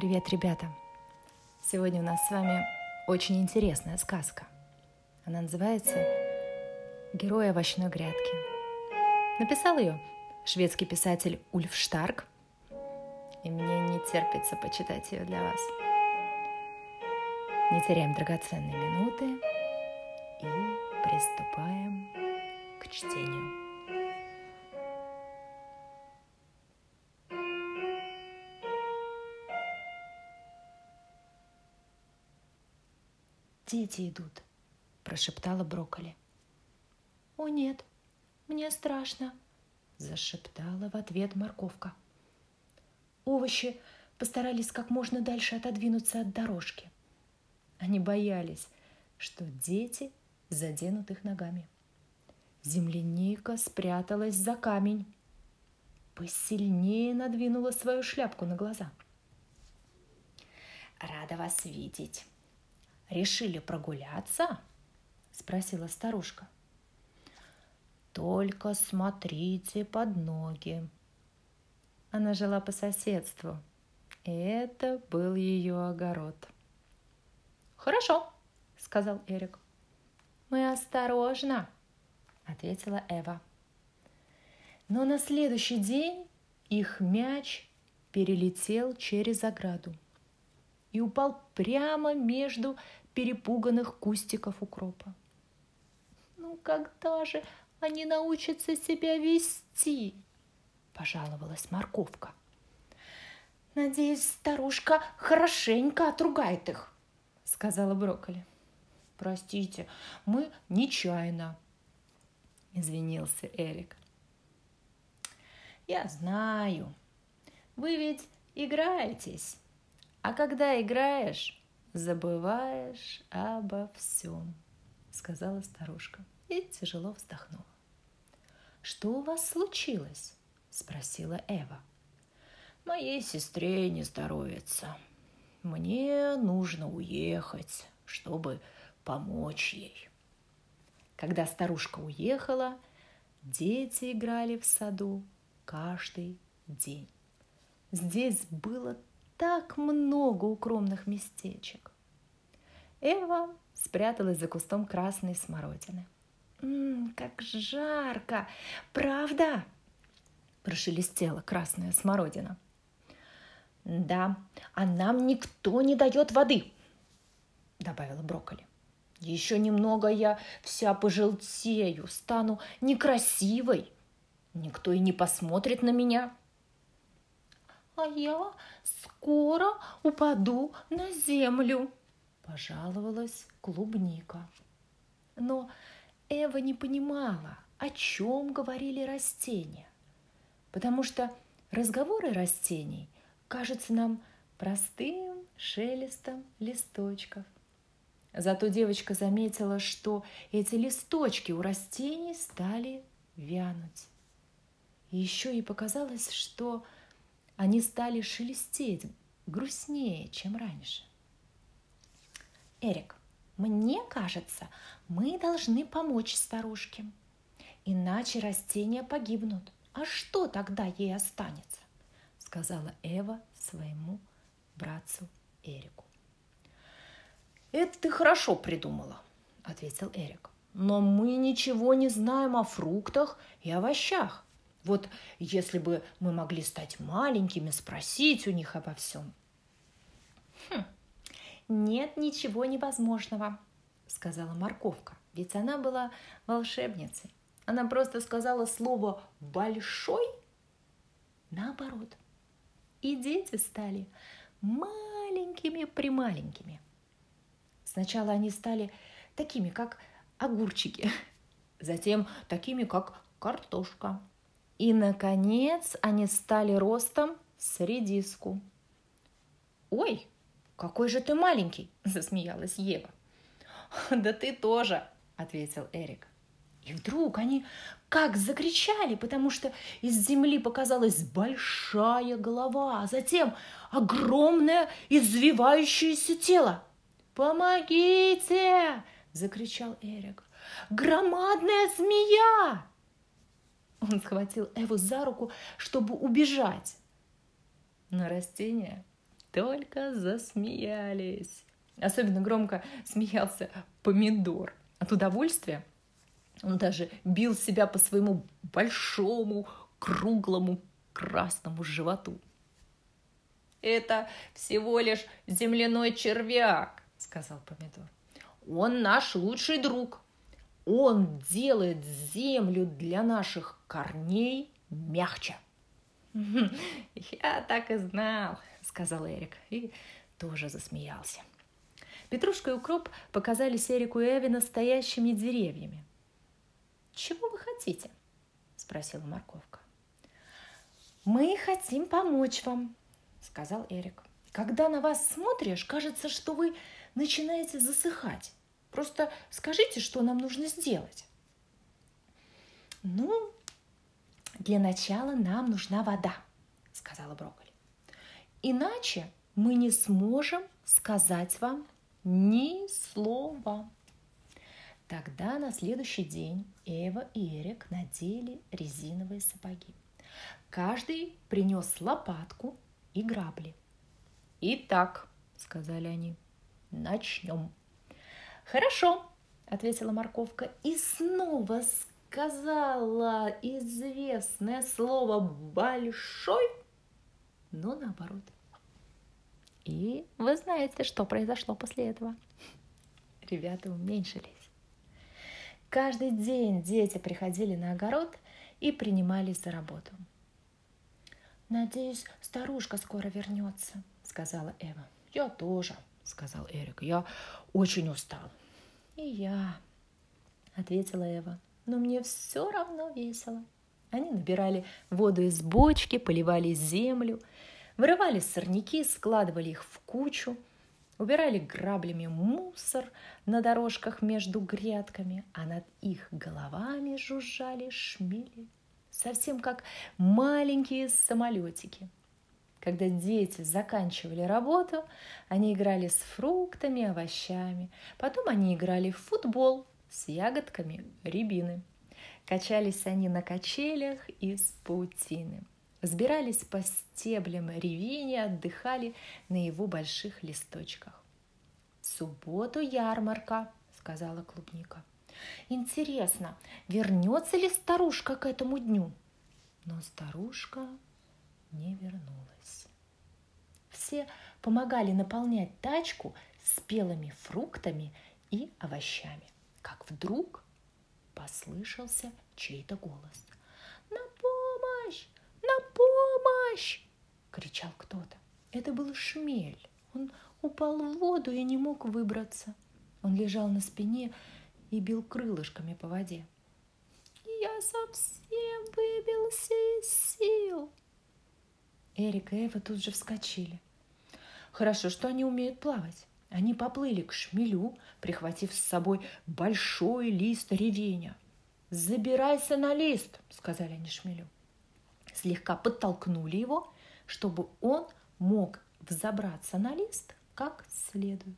Привет, ребята! Сегодня у нас с вами очень интересная сказка. Она называется «Герой овощной грядки». Написал ее шведский писатель Ульф Штарк, и мне не терпится почитать ее для вас. Не теряем драгоценные минуты и приступаем к чтению. «Дети идут», – прошептала брокколи. «О нет, мне страшно», – зашептала в ответ морковка. Овощи постарались как можно дальше отодвинуться от дорожки. Они боялись, что дети заденут их ногами. Земляника спряталась за камень, посильнее надвинула свою шляпку на глаза. «Рада вас видеть», решили прогуляться?» – спросила старушка. «Только смотрите под ноги». Она жила по соседству, и это был ее огород. «Хорошо», – сказал Эрик. «Мы осторожно», – ответила Эва. Но на следующий день их мяч перелетел через ограду и упал прямо между перепуганных кустиков укропа. «Ну когда же они научатся себя вести?» – пожаловалась морковка. «Надеюсь, старушка хорошенько отругает их», – сказала брокколи. «Простите, мы нечаянно», – извинился Эрик. «Я знаю. Вы ведь играетесь. А когда играешь, забываешь обо всем, сказала старушка и тяжело вздохнула. Что у вас случилось? спросила Эва. Моей сестре не здоровится. Мне нужно уехать, чтобы помочь ей. Когда старушка уехала, дети играли в саду каждый день. Здесь было так много укромных местечек. Эва спряталась за кустом красной смородины. «Ммм, как жарко! Правда?» – прошелестела красная смородина. «Да, а нам никто не дает воды», – добавила брокколи. «Еще немного я вся пожелтею, стану некрасивой. Никто и не посмотрит на меня» а я скоро упаду на землю», – пожаловалась клубника. Но Эва не понимала, о чем говорили растения, потому что разговоры растений кажутся нам простым шелестом листочков. Зато девочка заметила, что эти листочки у растений стали вянуть. И еще ей показалось, что они стали шелестеть грустнее, чем раньше. Эрик, мне кажется, мы должны помочь старушке. Иначе растения погибнут. А что тогда ей останется? Сказала Эва своему братцу Эрику. Это ты хорошо придумала, ответил Эрик. Но мы ничего не знаем о фруктах и овощах. Вот если бы мы могли стать маленькими, спросить у них обо всем. Хм, нет ничего невозможного, сказала морковка, ведь она была волшебницей. Она просто сказала слово «большой» наоборот. И дети стали маленькими-прималенькими. Сначала они стали такими, как огурчики, затем такими, как картошка, и, наконец, они стали ростом с редиску. «Ой, какой же ты маленький!» – засмеялась Ева. «Да ты тоже!» – ответил Эрик. И вдруг они как закричали, потому что из земли показалась большая голова, а затем огромное извивающееся тело. «Помогите!» – закричал Эрик. «Громадная змея!» Он схватил Эву за руку, чтобы убежать. Но растения только засмеялись. Особенно громко смеялся помидор. От удовольствия он даже бил себя по своему большому, круглому, красному животу. «Это всего лишь земляной червяк», — сказал помидор. «Он наш лучший друг. Он делает землю для наших корней мягче». «Я так и знал», — сказал Эрик и тоже засмеялся. Петрушка и укроп показались Эрику и Эви настоящими деревьями. «Чего вы хотите?» – спросила морковка. «Мы хотим помочь вам», – сказал Эрик. «Когда на вас смотришь, кажется, что вы начинаете засыхать. Просто скажите, что нам нужно сделать». «Ну, для начала нам нужна вода», – сказала брокколи. «Иначе мы не сможем сказать вам ни слова. Тогда на следующий день Эва и Эрик надели резиновые сапоги. Каждый принес лопатку и грабли. «Итак», — сказали они, — «начнем». «Хорошо», — ответила морковка и снова сказала известное слово «большой», но наоборот – и вы знаете, что произошло после этого. Ребята уменьшились. Каждый день дети приходили на огород и принимались за работу. «Надеюсь, старушка скоро вернется», — сказала Эва. «Я тоже», — сказал Эрик. «Я очень устал». «И я», — ответила Эва. «Но мне все равно весело». Они набирали воду из бочки, поливали землю, Вырывали сорняки, складывали их в кучу, убирали граблями мусор на дорожках между грядками, а над их головами жужжали шмели, совсем как маленькие самолетики. Когда дети заканчивали работу, они играли с фруктами, овощами. Потом они играли в футбол с ягодками рябины. Качались они на качелях из паутины – Взбирались по стеблям ревения, отдыхали на его больших листочках. «В субботу ярмарка», — сказала клубника. «Интересно, вернется ли старушка к этому дню?» Но старушка не вернулась. Все помогали наполнять тачку спелыми фруктами и овощами, как вдруг послышался чей-то голос. «На помощь! «На помощь!» — кричал кто-то. Это был шмель. Он упал в воду и не мог выбраться. Он лежал на спине и бил крылышками по воде. «Я совсем выбился из сил!» Эрик и Эва тут же вскочили. Хорошо, что они умеют плавать. Они поплыли к шмелю, прихватив с собой большой лист ревеня. «Забирайся на лист!» — сказали они шмелю слегка подтолкнули его, чтобы он мог взобраться на лист как следует.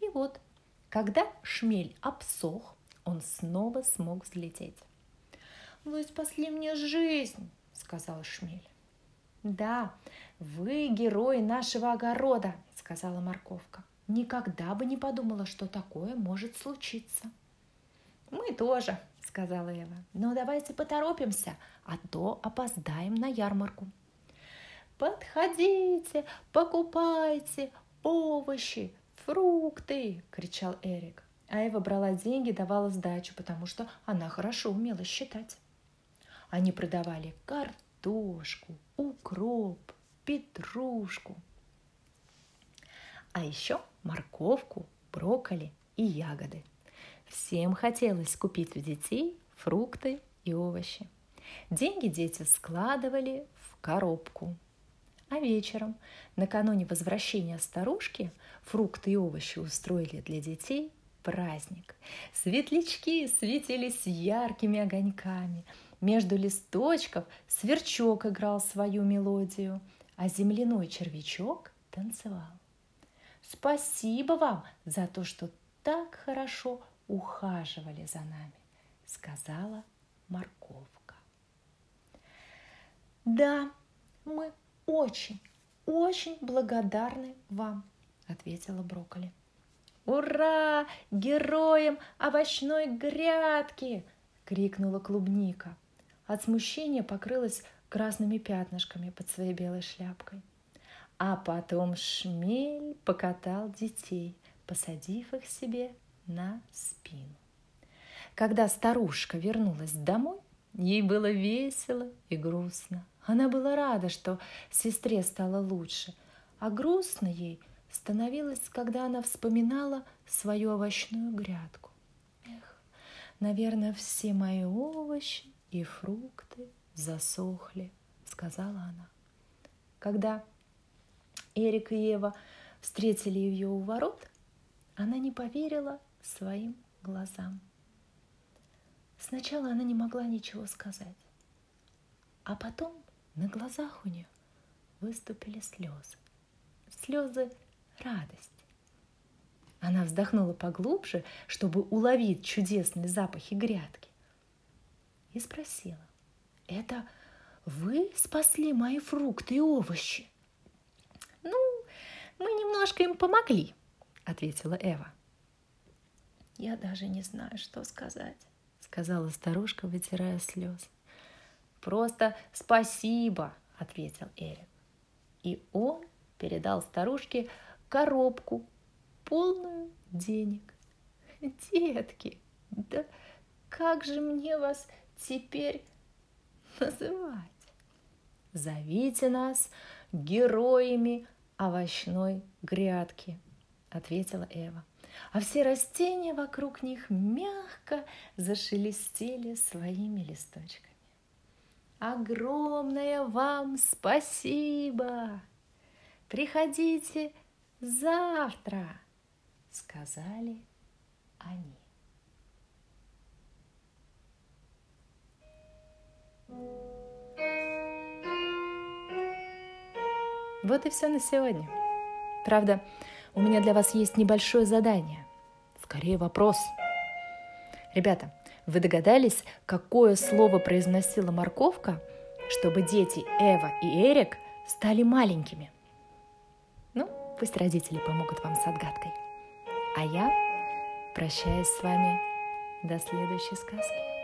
И вот, когда шмель обсох, он снова смог взлететь. «Вы спасли мне жизнь», — сказал шмель. «Да, вы герой нашего огорода», — сказала морковка. «Никогда бы не подумала, что такое может случиться». «Мы тоже», сказала Эва. «Но давайте поторопимся, а то опоздаем на ярмарку». «Подходите, покупайте овощи, фрукты!» – кричал Эрик. А Эва брала деньги, давала сдачу, потому что она хорошо умела считать. Они продавали картошку, укроп, петрушку, а еще морковку, брокколи и ягоды – Всем хотелось купить у детей фрукты и овощи. Деньги дети складывали в коробку. А вечером, накануне возвращения старушки, фрукты и овощи устроили для детей праздник. Светлячки светились яркими огоньками. Между листочков сверчок играл свою мелодию, а земляной червячок танцевал. Спасибо вам за то, что так хорошо ухаживали за нами, сказала морковка. Да, мы очень, очень благодарны вам, ответила брокколи. «Ура! Героям овощной грядки!» — крикнула клубника. От смущения покрылась красными пятнышками под своей белой шляпкой. А потом шмель покатал детей, посадив их себе на спину. Когда старушка вернулась домой, ей было весело и грустно. Она была рада, что сестре стало лучше, а грустно ей становилось, когда она вспоминала свою овощную грядку. Эх, наверное, все мои овощи и фрукты засохли, сказала она. Когда Эрик и Ева встретили ее у ворот, она не поверила своим глазам. Сначала она не могла ничего сказать, а потом на глазах у нее выступили слезы. Слезы радости. Она вздохнула поглубже, чтобы уловить чудесные запахи грядки. И спросила, это вы спасли мои фрукты и овощи? Ну, мы немножко им помогли, ответила Эва. Я даже не знаю, что сказать, сказала старушка, вытирая слезы. Просто спасибо, ответил Эрик. И он передал старушке коробку, полную денег. Детки, да как же мне вас теперь называть? Зовите нас героями овощной грядки, ответила Эва. А все растения вокруг них мягко зашелестели своими листочками. Огромное вам спасибо! Приходите завтра, сказали они. Вот и все на сегодня. Правда, у меня для вас есть небольшое задание. Скорее вопрос. Ребята, вы догадались, какое слово произносила морковка, чтобы дети Эва и Эрик стали маленькими? Ну, пусть родители помогут вам с отгадкой. А я прощаюсь с вами до следующей сказки.